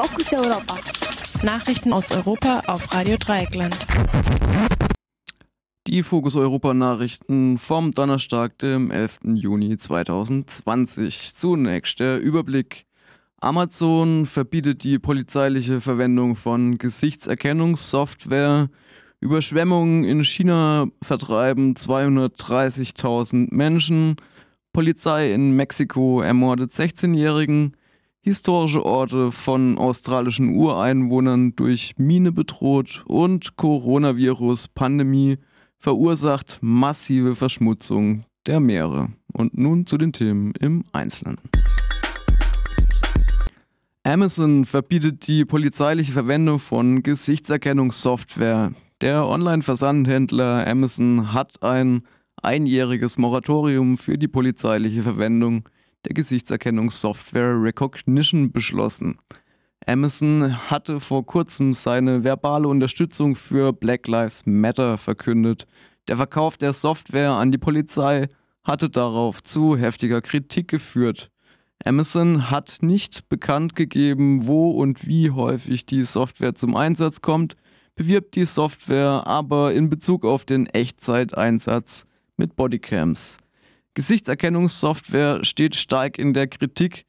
Fokus Europa. Nachrichten aus Europa auf Radio Dreieckland. Die Fokus Europa Nachrichten vom Donnerstag, dem 11. Juni 2020. Zunächst der Überblick. Amazon verbietet die polizeiliche Verwendung von Gesichtserkennungssoftware. Überschwemmungen in China vertreiben 230.000 Menschen. Polizei in Mexiko ermordet 16-Jährigen. Historische Orte von australischen Ureinwohnern durch Mine bedroht und Coronavirus-Pandemie verursacht massive Verschmutzung der Meere. Und nun zu den Themen im Einzelnen. Amazon verbietet die polizeiliche Verwendung von Gesichtserkennungssoftware. Der Online-Versandhändler Amazon hat ein einjähriges Moratorium für die polizeiliche Verwendung der Gesichtserkennungssoftware Recognition beschlossen. Amazon hatte vor kurzem seine verbale Unterstützung für Black Lives Matter verkündet. Der Verkauf der Software an die Polizei hatte darauf zu heftiger Kritik geführt. Amazon hat nicht bekannt gegeben, wo und wie häufig die Software zum Einsatz kommt, bewirbt die Software aber in Bezug auf den Echtzeiteinsatz mit Bodycams. Gesichtserkennungssoftware steht stark in der Kritik,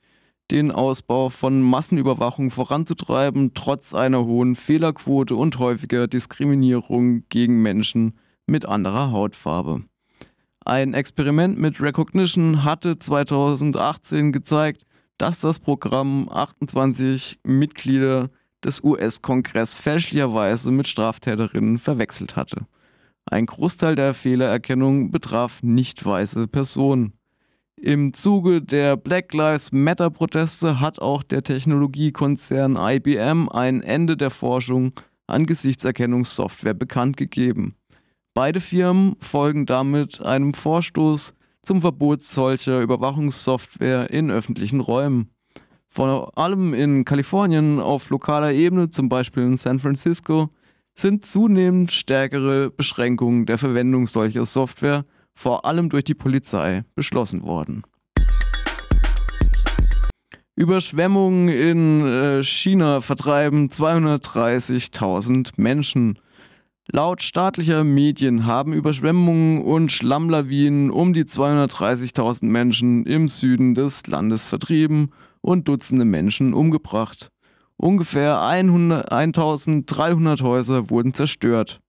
den Ausbau von Massenüberwachung voranzutreiben, trotz einer hohen Fehlerquote und häufiger Diskriminierung gegen Menschen mit anderer Hautfarbe. Ein Experiment mit Recognition hatte 2018 gezeigt, dass das Programm 28 Mitglieder des US-Kongress fälschlicherweise mit Straftäterinnen verwechselt hatte. Ein Großteil der Fehlererkennung betraf nicht weiße Personen. Im Zuge der Black Lives Matter-Proteste hat auch der Technologiekonzern IBM ein Ende der Forschung an Gesichtserkennungssoftware bekannt gegeben. Beide Firmen folgen damit einem Vorstoß zum Verbot solcher Überwachungssoftware in öffentlichen Räumen. Vor allem in Kalifornien auf lokaler Ebene, zum Beispiel in San Francisco, sind zunehmend stärkere Beschränkungen der Verwendung solcher Software, vor allem durch die Polizei, beschlossen worden. Überschwemmungen in äh, China vertreiben 230.000 Menschen. Laut staatlicher Medien haben Überschwemmungen und Schlammlawinen um die 230.000 Menschen im Süden des Landes vertrieben und Dutzende Menschen umgebracht. Ungefähr 100, 1300 Häuser wurden zerstört.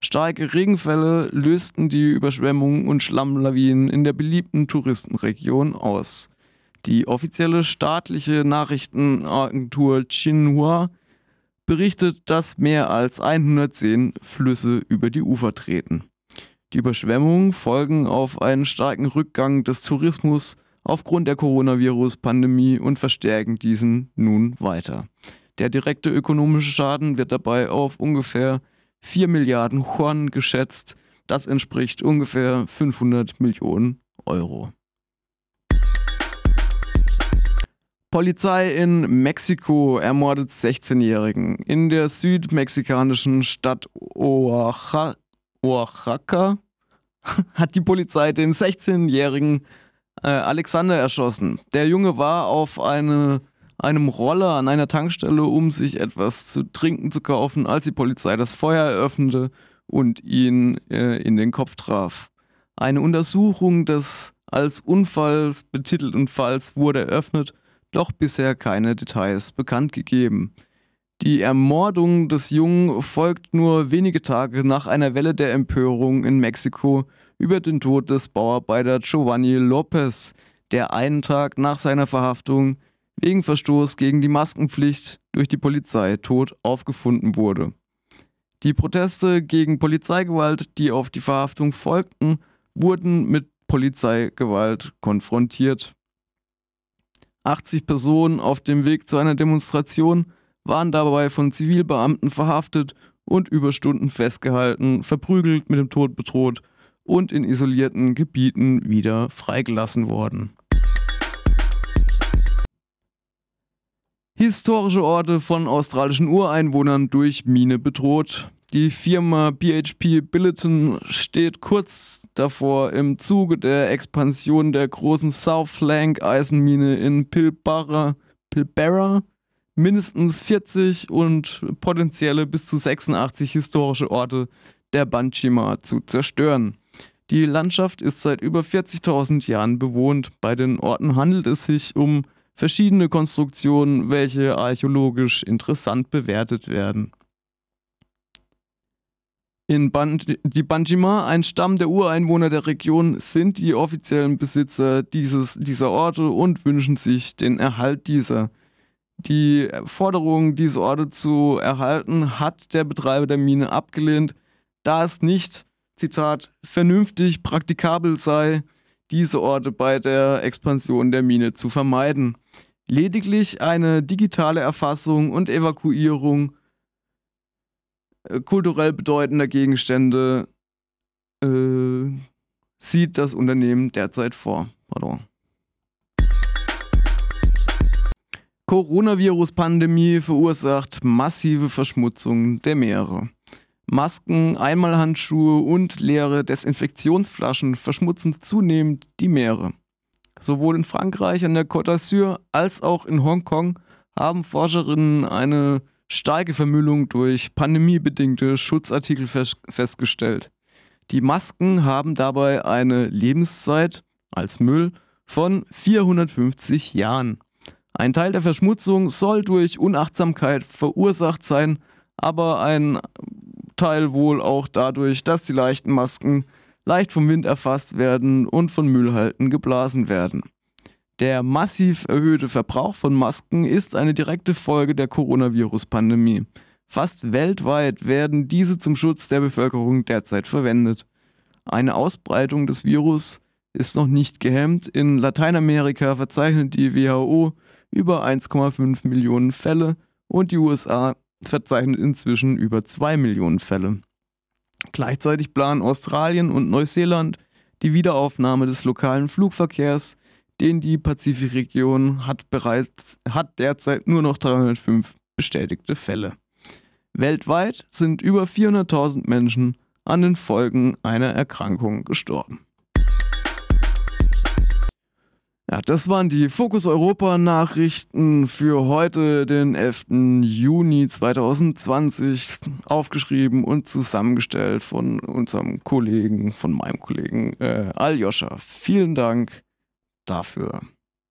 Starke Regenfälle lösten die Überschwemmungen und Schlammlawinen in der beliebten Touristenregion aus. Die offizielle staatliche Nachrichtenagentur Xinhua berichtet, dass mehr als 110 Flüsse über die Ufer treten. Die Überschwemmungen folgen auf einen starken Rückgang des Tourismus aufgrund der Coronavirus-Pandemie und verstärken diesen nun weiter. Der direkte ökonomische Schaden wird dabei auf ungefähr 4 Milliarden Yuan geschätzt. Das entspricht ungefähr 500 Millionen Euro. Polizei in Mexiko ermordet 16-Jährigen. In der südmexikanischen Stadt Oaxaca hat die Polizei den 16-jährigen äh, Alexander erschossen. Der Junge war auf eine, einem Roller an einer Tankstelle, um sich etwas zu trinken zu kaufen, als die Polizei das Feuer eröffnete und ihn äh, in den Kopf traf. Eine Untersuchung des als Unfalls betitelten Falls wurde eröffnet, doch bisher keine Details bekannt gegeben. Die Ermordung des Jungen folgt nur wenige Tage nach einer Welle der Empörung in Mexiko über den Tod des Bauarbeiter Giovanni Lopez, der einen Tag nach seiner Verhaftung wegen Verstoß gegen die Maskenpflicht durch die Polizei tot aufgefunden wurde. Die Proteste gegen Polizeigewalt, die auf die Verhaftung folgten, wurden mit Polizeigewalt konfrontiert. 80 Personen auf dem Weg zu einer Demonstration waren dabei von Zivilbeamten verhaftet und über Stunden festgehalten, verprügelt, mit dem Tod bedroht und in isolierten Gebieten wieder freigelassen worden. Historische Orte von australischen Ureinwohnern durch Mine bedroht. Die Firma BHP Billiton steht kurz davor, im Zuge der Expansion der großen South Flank Eisenmine in Pilbara, Pilbara mindestens 40 und potenzielle bis zu 86 historische Orte der Banchima zu zerstören. Die Landschaft ist seit über 40.000 Jahren bewohnt. Bei den Orten handelt es sich um verschiedene Konstruktionen, welche archäologisch interessant bewertet werden. In Ban die Banjima, ein Stamm der Ureinwohner der Region, sind die offiziellen Besitzer dieses, dieser Orte und wünschen sich den Erhalt dieser. Die Forderung, diese Orte zu erhalten, hat der Betreiber der Mine abgelehnt, da es nicht, Zitat, vernünftig praktikabel sei, diese Orte bei der Expansion der Mine zu vermeiden. Lediglich eine digitale Erfassung und Evakuierung äh, kulturell bedeutender Gegenstände äh, sieht das Unternehmen derzeit vor. Pardon. Coronavirus-Pandemie verursacht massive Verschmutzung der Meere. Masken, Einmalhandschuhe und leere Desinfektionsflaschen verschmutzen zunehmend die Meere. Sowohl in Frankreich an der Côte d'Azur als auch in Hongkong haben Forscherinnen eine starke Vermüllung durch pandemiebedingte Schutzartikel festgestellt. Die Masken haben dabei eine Lebenszeit als Müll von 450 Jahren. Ein Teil der Verschmutzung soll durch Unachtsamkeit verursacht sein, aber ein Teil wohl auch dadurch, dass die leichten Masken leicht vom Wind erfasst werden und von Müllhalten geblasen werden. Der massiv erhöhte Verbrauch von Masken ist eine direkte Folge der Coronavirus-Pandemie. Fast weltweit werden diese zum Schutz der Bevölkerung derzeit verwendet. Eine Ausbreitung des Virus ist noch nicht gehemmt. In Lateinamerika verzeichnet die WHO über 1,5 Millionen Fälle und die USA verzeichnet inzwischen über 2 Millionen Fälle. Gleichzeitig planen Australien und Neuseeland die Wiederaufnahme des lokalen Flugverkehrs den die Pazifikregion hat bereits hat derzeit nur noch 305 bestätigte Fälle. Weltweit sind über 400.000 Menschen an den Folgen einer Erkrankung gestorben. Ja, das waren die Fokus Europa Nachrichten für heute, den 11. Juni 2020, aufgeschrieben und zusammengestellt von unserem Kollegen, von meinem Kollegen äh, Aljoscha. Vielen Dank dafür.